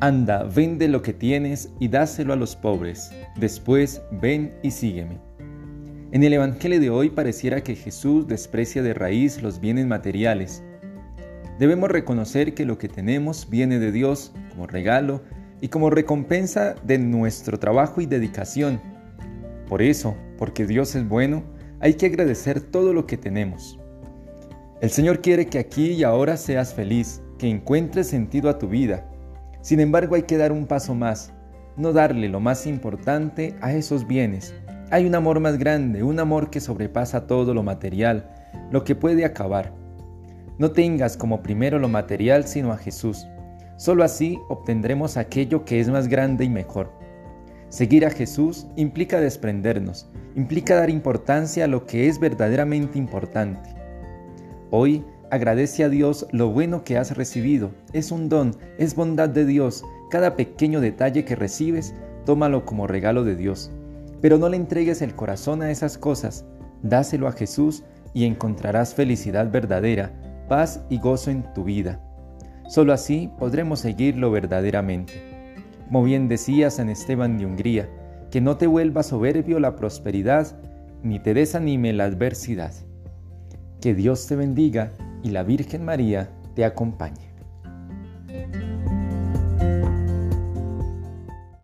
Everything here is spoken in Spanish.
Anda, vende lo que tienes y dáselo a los pobres. Después ven y sígueme. En el Evangelio de hoy pareciera que Jesús desprecia de raíz los bienes materiales. Debemos reconocer que lo que tenemos viene de Dios como regalo y como recompensa de nuestro trabajo y dedicación. Por eso, porque Dios es bueno, hay que agradecer todo lo que tenemos. El Señor quiere que aquí y ahora seas feliz, que encuentres sentido a tu vida sin embargo, hay que dar un paso más, no darle lo más importante a esos bienes. Hay un amor más grande, un amor que sobrepasa todo lo material, lo que puede acabar. No tengas como primero lo material, sino a Jesús. Solo así obtendremos aquello que es más grande y mejor. Seguir a Jesús implica desprendernos, implica dar importancia a lo que es verdaderamente importante. Hoy Agradece a Dios lo bueno que has recibido. Es un don, es bondad de Dios. Cada pequeño detalle que recibes, tómalo como regalo de Dios. Pero no le entregues el corazón a esas cosas. Dáselo a Jesús y encontrarás felicidad verdadera, paz y gozo en tu vida. Solo así podremos seguirlo verdaderamente. Como bien decía San Esteban de Hungría, que no te vuelva soberbio la prosperidad, ni te desanime la adversidad. Que Dios te bendiga y la Virgen María te acompañe.